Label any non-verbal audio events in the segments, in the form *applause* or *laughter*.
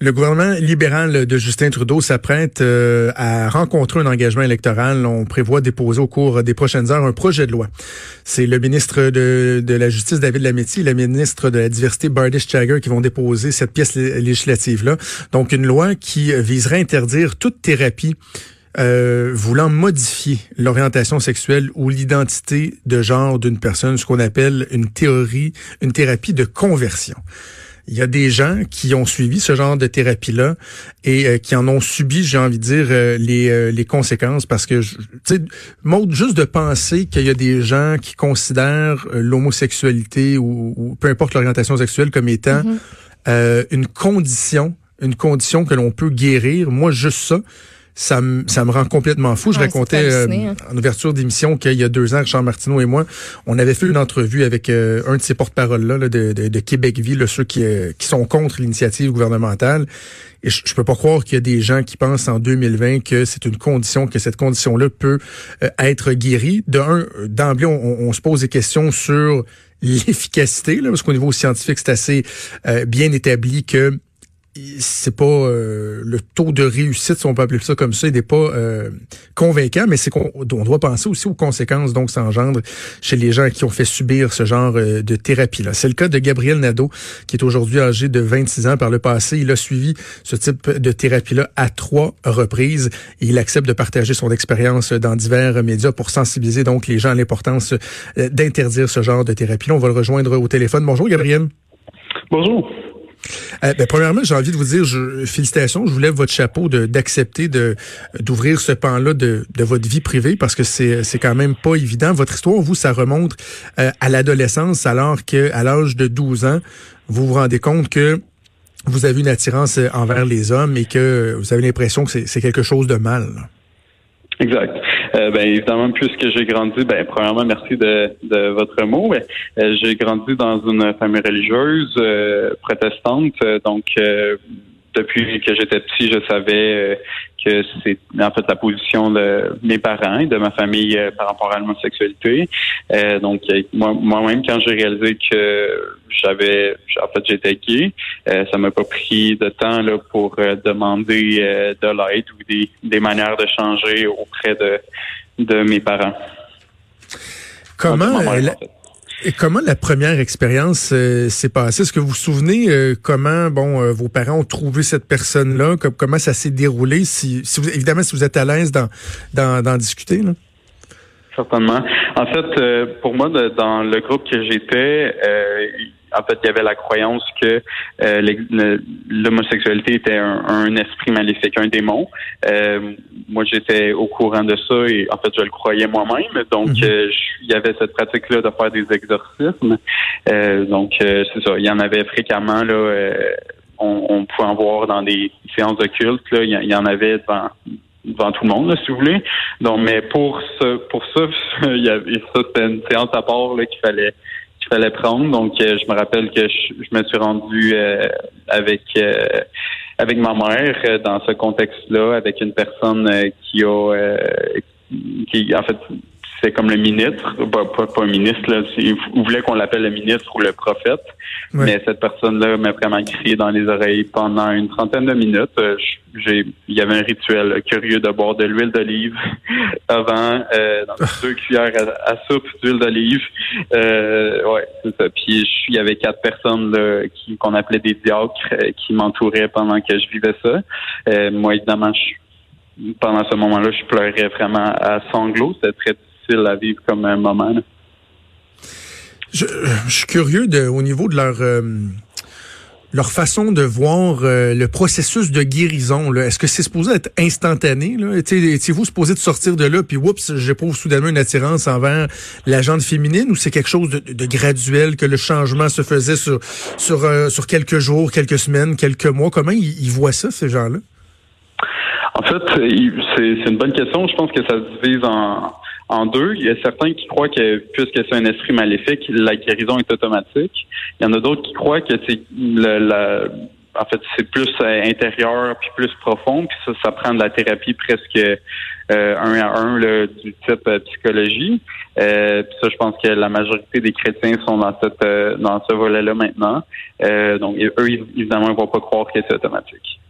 Le gouvernement libéral de Justin Trudeau s'apprête euh, à rencontrer un engagement électoral. On prévoit déposer au cours des prochaines heures un projet de loi. C'est le ministre de, de la Justice, David Lametti, et le ministre de la Diversité, Bardish Chagger, qui vont déposer cette pièce législative-là. Donc, une loi qui viserait à interdire toute thérapie euh, voulant modifier l'orientation sexuelle ou l'identité de genre d'une personne, ce qu'on appelle une théorie, une thérapie de conversion. Il y a des gens qui ont suivi ce genre de thérapie-là et euh, qui en ont subi, j'ai envie de dire, euh, les, euh, les conséquences parce que, tu sais, juste de penser qu'il y a des gens qui considèrent l'homosexualité ou, peu importe l'orientation sexuelle comme étant mm-hmm. une condition, une condition que l'on peut guérir. Moi, juste ça, ça me, ça me rend complètement fou. Je racontais euh, hein. en ouverture d'émission qu'il y a deux ans, Richard Martineau et moi, on avait fait une entrevue avec euh, un de ces porte-parole-là de, de, de Québec-Vie, ceux qui, euh, qui sont contre l'initiative gouvernementale. Et je, je peux pas croire qu'il y a des gens qui pensent en 2020 que c'est une condition, que cette condition-là peut être guérie. D'un, d'emblée, on, on, se pose des questions sur l'efficacité, parce qu'au niveau scientifique, c'est assez bien établi que c'est pas euh, le taux de réussite, si on peut appeler ça comme ça, il n'est pas euh, convaincant, mais c'est qu'on doit penser aussi aux conséquences donc ça engendre chez les gens qui ont fait subir ce genre euh, de thérapie-là. C'est le cas de Gabriel Nadeau, qui est aujourd'hui âgé de 26 ans. Par le passé, il a suivi ce type de thérapie-là à trois reprises. Et il accepte de partager son expérience dans divers médias pour sensibiliser donc les gens à l'importance d'interdire ce genre de thérapie-là. On va le rejoindre au téléphone. Bonjour Gabriel. Bonjour. Euh, ben, premièrement, j'ai envie de vous dire je, félicitations. Je vous lève votre chapeau d'accepter de d'ouvrir ce pan-là de, de votre vie privée parce que c'est c'est quand même pas évident. Votre histoire, vous, ça remonte euh, à l'adolescence, alors que à l'âge de 12 ans, vous vous rendez compte que vous avez une attirance envers les hommes et que vous avez l'impression que c'est quelque chose de mal. Exact. Euh, ben évidemment, puisque j'ai grandi, ben premièrement, merci de, de votre mot. Euh, j'ai grandi dans une famille religieuse euh, protestante, donc depuis que j'étais petit, je savais que c'est en fait la position de mes parents et de ma famille par rapport à l'homosexualité. donc moi moi-même quand j'ai réalisé que j'avais en fait j'étais gay, ça m'a pas pris de temps là pour demander de l'aide ou des, des manières de changer auprès de de mes parents. Comment la, comment la première expérience euh, s'est passée? Est-ce que vous vous souvenez euh, comment bon euh, vos parents ont trouvé cette personne-là? Comment ça s'est déroulé? Si, vous, évidemment si vous êtes à l'aise d'en discuter là. Certainement. En fait, pour moi, dans le groupe que j'étais, en fait, il y avait la croyance que euh, l'homosexualité était un, esprit maléfique, un démon. Euh, moi, j'étais au courant de ça et en fait, je le croyais moi-même. Donc, mhm. euh, il y avait cette pratique-là de faire des exorcismes. donc, c'est ça. Il y en avait fréquemment là. On, pouvait en voir dans des séances de culte. Là, il y en avait devant devant tout le monde, si vous voulez. Donc, mais pour ce, pour ça, *laughs* il y avait ça, c'était une séance à part qu'il fallait fallait prendre. Donc, euh, je me rappelle que je, me suis rendu euh, avec euh, avec ma mère dans ce contexte-là, avec une personne qui a qui en fait c'est comme le ministre, pas, pas, un ministre, là, vous voulez qu'on l'appelle le ministre ou le prophète, mais cette personne-là m'a vraiment crié dans les oreilles pendant une trentaine de minutes. Euh, j'ai, il y avait un rituel curieux de boire de l'huile d'olive *laughs* avant, euh, dans *laughs* deux cuillères à, soupe d'huile d'olive. Euh, ouais, c'est ça. Puis il y avait quatre personnes là, qui, qu'on appelait des diacres qui m'entouraient pendant que je vivais ça. Euh, moi, évidemment, je, pendant ce moment-là, je pleurais vraiment à sanglots. C'était très à vivre comme un moment. Je, suis curieux de, au niveau de leur euh, leur façon de voir euh, le processus de guérison. Est-ce que c'est supposé être instantané? Étiez-vous supposé de sortir de là, puis oups, j'éprouve soudainement une attirance envers la gente féminine, ou c'est quelque chose de, graduel, que le changement se faisait sur sur, euh, sur quelques jours, quelques semaines, quelques mois? Comment ils, ils voient ça, ces gens-là? En fait, c'est une bonne question. Je pense que ça se divise en en deux. Il y a certains qui croient que puisque c'est un esprit maléfique, la guérison est automatique. Il y en a d'autres qui croient que c'est le, en fait, c'est plus euh, intérieur puis plus profond, puis ça, ça prend de la thérapie presque un à un du type psychologie. ça, je pense que la majorité des chrétiens sont dans cette dans ce volet-là maintenant. donc, eux, évidemment, ils vont pas croire que c'est automatique.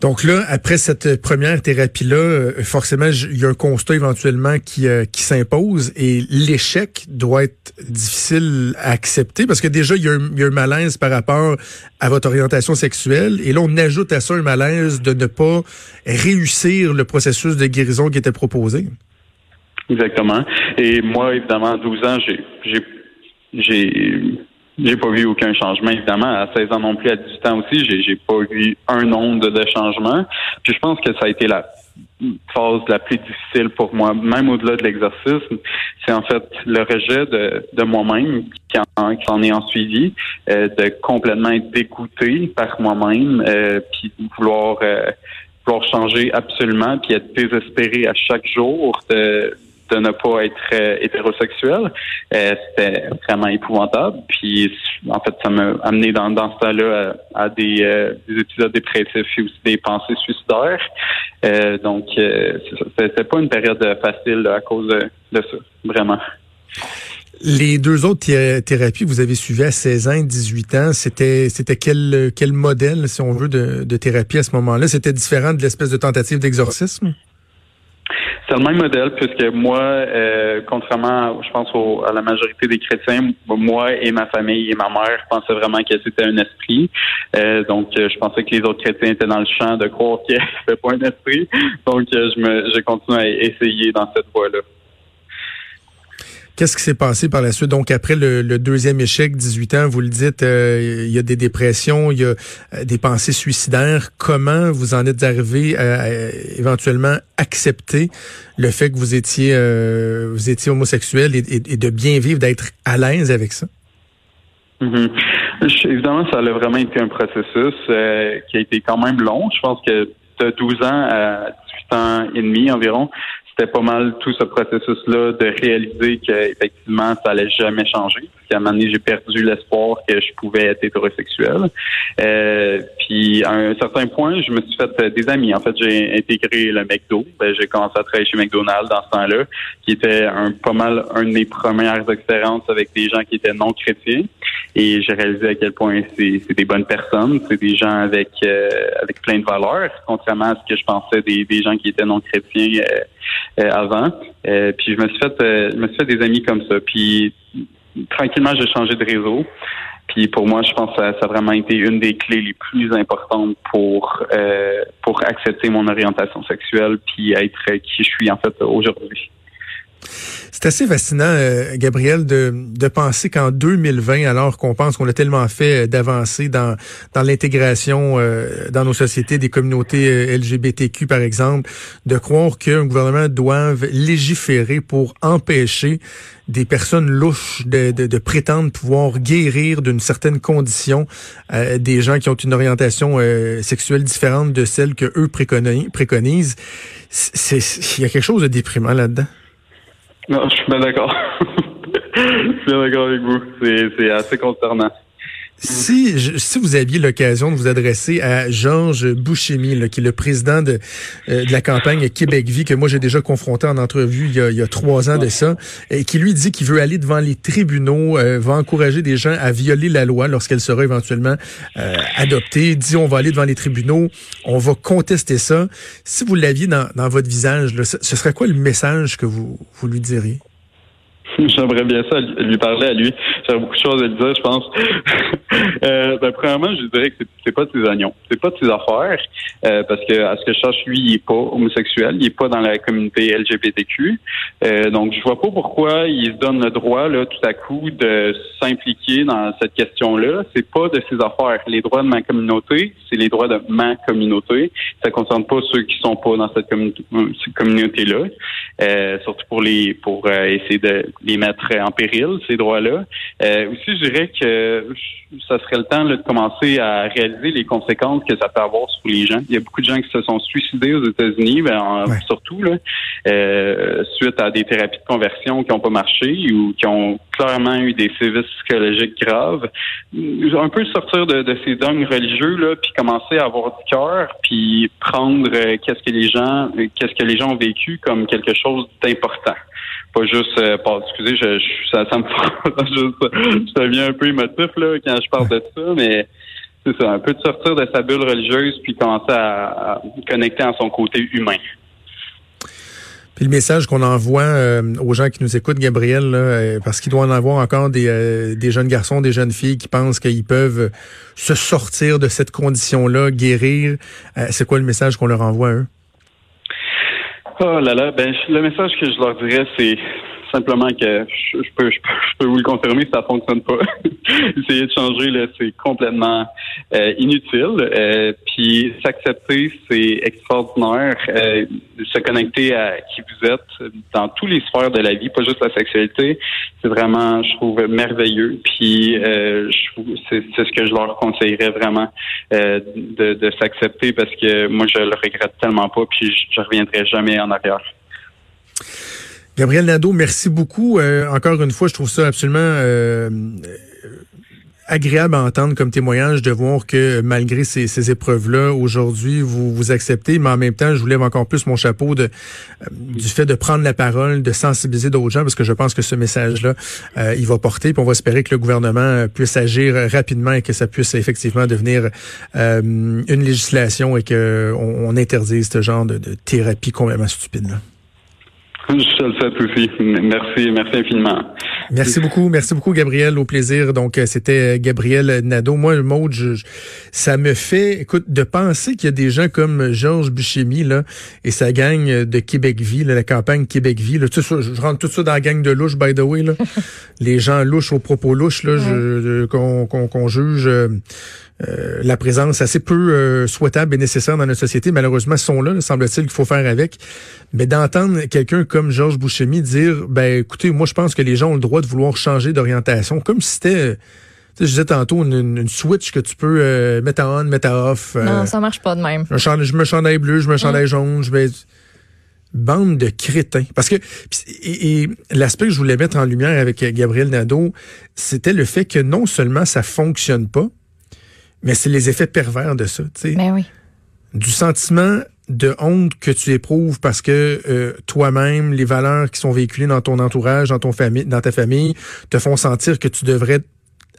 Donc là, après cette première thérapie-là, euh, forcément, il y a un constat éventuellement qui, euh, qui s'impose et l'échec doit être difficile à accepter parce que déjà, il y, a un, malaise par rapport à votre orientation sexuelle et là, on ajoute à ça un malaise de ne pas réussir le processus de guérison qui était proposé. Exactement. Et moi, évidemment, à 12 ans, j'ai j'ai j'ai pas vu aucun changement, évidemment. À 16 ans non plus, à 18 ans aussi, j'ai, j'ai pas vu un nombre de changements. Puis je pense que ça a été la phase la plus difficile pour moi, même au-delà de l'exercice. C'est en fait le rejet de, de moi-même qui en, qui en est en suivi, euh, de complètement être dégoûté par moi-même, euh, puis vouloir euh, vouloir changer absolument, puis être désespéré à chaque jour de de ne pas être euh, hétérosexuel. Euh, c'était vraiment épouvantable. Puis en fait, ça m'a amené dans, ce temps-là à, des, euh, des, épisodes dépressifs et aussi des pensées suicidaires. donc, c'était pas une période facile à cause de, ça, vraiment. Les deux autres thérapies que vous avez suivies à 16 ans et 18 ans, c'était c'était quel quel modèle, si on veut, de thérapie à ce moment-là? C'était différent de l'espèce de tentative d'exorcisme? C'est le même modèle puisque moi, euh, contrairement, je pense à la majorité des chrétiens, moi et ma famille et ma mère pensaient vraiment que c'était un esprit. Euh, donc, euh, je pensais que les autres chrétiens étaient dans le champ de croire que *laughs* c'était pas un esprit. Donc, je me, je continue à essayer dans cette voie-là. Qu'est-ce qui s'est passé par la suite? Donc, après le, deuxième échec, 18 ans, vous le dites, euh, il y a des dépressions, il y a euh, des pensées suicidaires. Comment vous en êtes arrivé à, éventuellement accepter le fait que vous étiez, euh, vous étiez homosexuel et, de bien vivre, d'être à l'aise avec ça? Mm-hmm. Évidemment, ça a vraiment été un processus qui a été quand même long. Je pense que de 12 ans à 18 ans et demi environ, c'était pas mal tout ce processus-là de réaliser qu'effectivement, ça allait jamais changer. Parce qu'à un moment donné, j'ai perdu l'espoir que je pouvais être hétérosexuel. Euh, puis à un certain point, je me suis fait des amis. En fait, j'ai intégré le McDo. Ben, j'ai commencé à travailler chez McDonald's dans ce temps-là, qui était un pas mal une des premières expériences avec des gens qui étaient non chrétiens. Et j'ai réalisé à quel point c'est des bonnes personnes, c'est des gens avec euh, avec plein de valeurs, contrairement à ce que je pensais des, des gens qui étaient non chrétiens. Euh, euh, avant. Puis je me suis fait, je me suis fait des amis comme ça. Puis tranquillement, j'ai changé de réseau. Puis pour moi, je pense que ça, a vraiment été une des clés les plus importantes pour pour accepter mon orientation sexuelle puis être qui je suis en fait aujourd'hui. C'est assez fascinant, euh, Gabriel, de, de penser qu'en 2020, alors qu'on pense qu'on a tellement fait euh, d'avancer dans, dans l'intégration euh, dans nos sociétés des communautés LGBTQ, par exemple, de croire qu'un gouvernement doive légiférer pour empêcher des personnes louches de, de, de prétendre pouvoir guérir d'une certaine condition des gens qui ont une orientation sexuelle différente de celle que eux préconisent. Il y a quelque chose de déprimant là-dedans. Non, je suis bien d'accord. *laughs* je suis bien d'accord avec vous. C'est assez concernant. Si, si vous aviez l'occasion de vous adresser à Georges Bouchemi, qui est le président de, euh, de la campagne Québec Vie, que moi j'ai déjà confronté en entrevue il y a, il y a trois ans de ça, et qui lui dit qu'il veut aller devant les tribunaux, euh, va encourager des gens à violer la loi lorsqu'elle sera éventuellement euh, adoptée, dit on va aller devant les tribunaux, on va contester ça. Si vous l'aviez dans, dans votre visage, là, ce serait quoi le message que vous, vous lui diriez? J'aimerais bien ça lui parler à lui. J'aurais beaucoup de choses à dire, je pense. *laughs* euh, ben, premièrement, je dirais que c'est pas de ses oignons. C'est pas ses affaires. Euh, parce que à ce que je cherche, lui, il est pas homosexuel. Il est pas dans la communauté LGBTQ. Euh, donc, je vois pas pourquoi il se donne le droit, là, tout à coup, de s'impliquer dans cette question-là. C'est pas de ses affaires. Les droits de ma communauté, c'est les droits de ma communauté. Ça concerne pas ceux qui sont pas dans cette communauté-là. Euh, surtout pour les, pour essayer de les mettre en péril, ces droits-là. Euh, aussi, je dirais que ça serait le temps de commencer à réaliser les conséquences que ça peut avoir sur les gens. Il y a beaucoup de gens qui se sont suicidés aux États-Unis, ben, surtout là, euh, suite à des thérapies de conversion qui n'ont pas marché ou qui ont clairement eu des sévices psychologiques graves. Un peu sortir de, de ces dogmes religieux là, puis commencer à avoir du cœur, puis prendre euh, qu'est-ce que les gens, qu'est-ce que les gens ont vécu comme quelque chose d'important pas juste euh, excusez je, ça, ça me *laughs* je, je deviens un peu émotif là quand je parle de ça mais c'est ça un peu de sortir de sa bulle religieuse puis commencer à, connecter à son côté humain puis le message qu'on envoie euh, aux gens qui nous écoutent, Gabriel, euh, parce qu'il doit en avoir encore des, des jeunes garçons, des jeunes filles qui pensent qu'ils peuvent se sortir de cette condition-là, guérir. c'est quoi le message qu'on leur envoie à eux? Oh là là, ben le message que je leur dirais, c'est simplement que je, peux, je, peux, vous le confirmer, ça fonctionne pas. *laughs* Essayer de changer, là, c'est complètement euh, inutile. Euh, puis s'accepter, c'est extraordinaire. Euh, se connecter à qui vous êtes dans tous les sphères de la vie, pas juste la sexualité, c'est vraiment, je trouve, merveilleux. Puis c'est, ce que je leur conseillerais vraiment de, de s'accepter parce que moi, je le regrette tellement pas, puis je, je reviendrai jamais en arrière. Gabriel Nadeau, merci beaucoup. Euh, encore une fois, je trouve ça absolument euh, agréable à entendre comme témoignage de voir que malgré ces, épreuves-là, aujourd'hui, vous vous acceptez, mais en même temps, je vous lève encore plus mon chapeau euh, du fait de prendre la parole, de sensibiliser d'autres gens, parce que je pense que ce message-là, il va porter, puis on va espérer que le gouvernement puisse agir rapidement et que ça puisse effectivement devenir une législation et qu'on on interdise ce genre de, de thérapie complètement stupide. Là. Je le souhaite aussi. Merci, merci infiniment. Merci beaucoup, merci beaucoup Gabriel, au plaisir. Donc euh, c'était euh, Gabriel Nadeau. Moi, le mot, ça me fait, écoute, de penser qu'il y a des gens comme Georges Buchemi là et sa gang de Québec-Vie, la campagne Québec-Vie. Là, je rentre tout ça dans la gang de louches, by the way. Là. *laughs* Les gens louches aux propos louches là, qu'on juge. Euh, euh, la présence assez peu euh, souhaitable et nécessaire dans notre société, malheureusement, sont là, semble-t-il qu'il faut faire avec. Mais d'entendre quelqu'un comme Georges Bouchemi dire, ben écoutez, moi je pense que les gens ont le droit de vouloir changer d'orientation, comme si c'était je disais tantôt une, switch que tu peux euh, mettre en on, mettre en off. non, ça marche pas de même. Je me chandaille bleu, je me chandaille jaune, je vais bande de crétins. Parce que et, l'aspect que je voulais mettre en lumière avec Gabriel Nadeau, c'était le fait que non seulement ça fonctionne pas, mais c'est les effets pervers de ça. tu sais. Ben oui. Du sentiment de honte que tu éprouves parce que euh, toi-même, les valeurs qui sont véhiculées dans ton entourage, dans ton famille, dans ta famille, te font sentir que tu devrais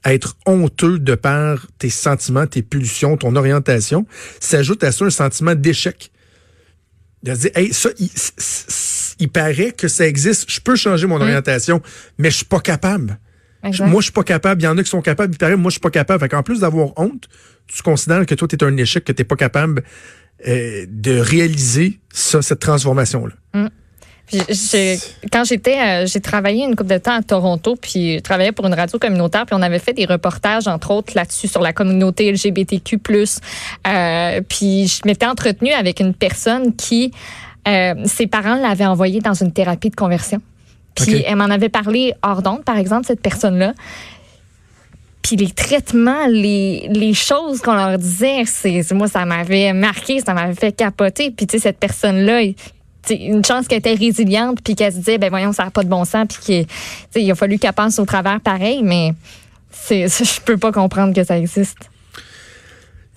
être honteux de par tes sentiments, tes pulsions, ton orientation, s'ajoute à ça un sentiment d'échec. De dire, hey, ça, il, il, paraît que ça existe, je peux changer mon hein? orientation, mais je suis pas capable. Moi, je suis pas capable. Il y en a qui sont capables. Moi, je suis pas capable. En plus d'avoir honte, tu considères que toi, tu es un échec, que tu n'es pas capable euh, de réaliser ça, cette transformation-là. Mm. quand j'étais, euh, j'ai travaillé une couple de temps à Toronto, puis je travaillais pour une radio communautaire, puis on avait fait des reportages, entre autres, là-dessus, sur la communauté LGBTQ+. Euh, puis je m'étais entretenue avec une personne qui, ses parents l'avaient envoyée dans une thérapie de conversion. Puis elle m'en avait parlé hors d'onde, par exemple, cette personne-là. Puis les traitements, les, les choses qu'on leur disait, c'est moi, ça m'avait marqué, ça m'avait fait capoter. Puis tu sais, cette personne-là, une chance qu'elle était résiliente, puis qu'elle se disait, ben voyons, ça n'a pas de bon sens, puis qu'il a fallu qu'elle passe au travers pareil, mais c'est, je peux pas comprendre que ça existe.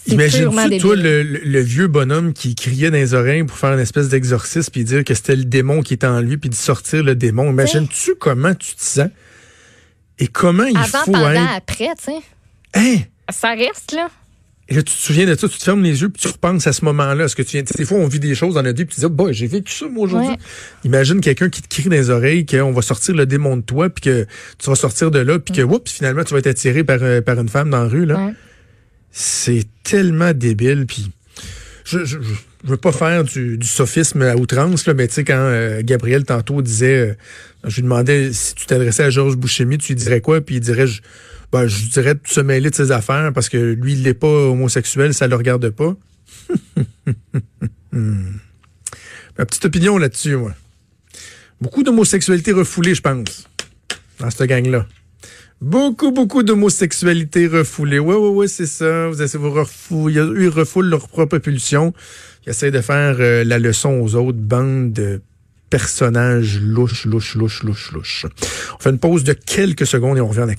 Imagine-tu, toi, le, vieux bonhomme qui criait dans les oreilles pour faire une espèce d'exorcisme puis dire que c'était le démon qui était en lui puis de sortir le démon? Imagine-tu comment tu te sens? Et comment il Avant, faut pendant, être... après, tu sais. Hein? Ça reste, là. Et là, tu te souviens de ça, tu te fermes les yeux puis tu repenses à ce moment-là. Ce que tu viens, des fois, on vit des choses dans notre vie puis tu dis, oh, boy, j'ai vécu ça, moi, aujourd'hui. Imagine quelqu'un qui te crie dans les oreilles qu'on va sortir le démon de toi puis que tu vas sortir de là puis que, oups, finalement, tu vas être attiré par, euh, par une femme dans la rue, là. C'est tellement débile. Puis je, je, veux pas faire du, sophisme à outrance, là, mais tu sais, quand euh, Gabriel tantôt disait, euh, je lui demandais si tu t'adressais à Georges Bouchemi, tu lui dirais quoi? Puis il dirait, je, ben, je dirais de se mêler de ses affaires parce que lui, il n'est pas homosexuel, ça le regarde pas. *laughs* Ma petite opinion là-dessus, moi. Beaucoup d'homosexualité refoulée, je pense, dans cette gang-là. Beaucoup, beaucoup d'homosexualité refoulée. Ouais, ouais, ouais, c'est ça. Vous vous refouler, ils refoulent leur propre pulsion. Ils essayent de faire euh, la leçon aux autres bandes de personnages louches, louches, louches, louches, louches. On fait une pause de quelques secondes et on revient en